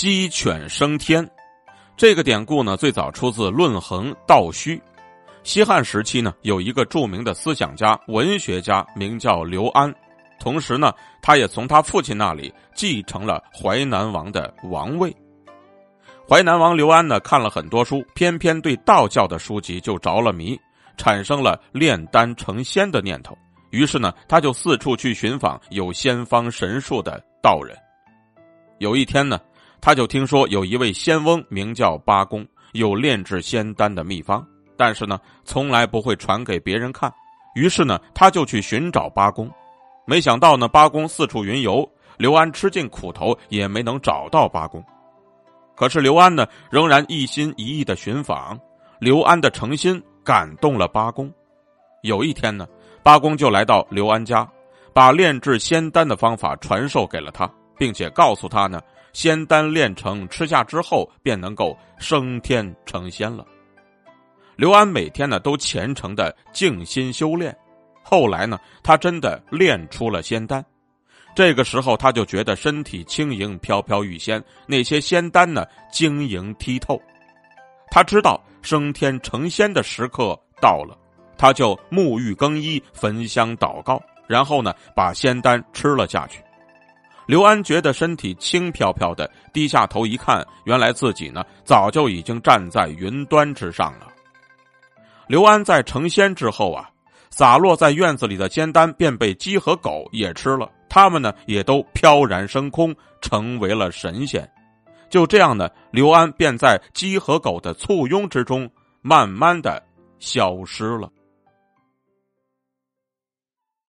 鸡犬升天。这个典故呢，最早出自《论衡·道虚》。西汉时期呢，有一个著名的思想家、文学家，名叫刘安。同时呢，他也从他父亲那里继承了淮南王的王位。淮南王刘安呢，看了很多书，偏偏对道教的书籍就着了迷，产生了炼丹成仙的念头。于是呢，他就四处去寻访有仙方神术的道人。有一天呢，他就听说有一位仙翁名叫八公，有炼制仙丹的秘方，但是呢，从来不会传给别人看。于是呢，他就去寻找八公。没想到呢，八公四处云游，刘安吃尽苦头也没能找到八公。可是刘安呢，仍然一心一意的寻访。刘安的诚心感动了八公。有一天呢。八公就来到刘安家，把炼制仙丹的方法传授给了他，并且告诉他呢，仙丹炼成吃下之后便能够升天成仙了。刘安每天呢都虔诚的静心修炼，后来呢，他真的炼出了仙丹。这个时候，他就觉得身体轻盈飘飘欲仙，那些仙丹呢晶莹剔透。他知道升天成仙的时刻到了。他就沐浴更衣、焚香祷告，然后呢，把仙丹吃了下去。刘安觉得身体轻飘飘的，低下头一看，原来自己呢早就已经站在云端之上了。刘安在成仙之后啊，洒落在院子里的仙丹便被鸡和狗也吃了，他们呢也都飘然升空，成为了神仙。就这样呢，刘安便在鸡和狗的簇拥之中，慢慢的消失了。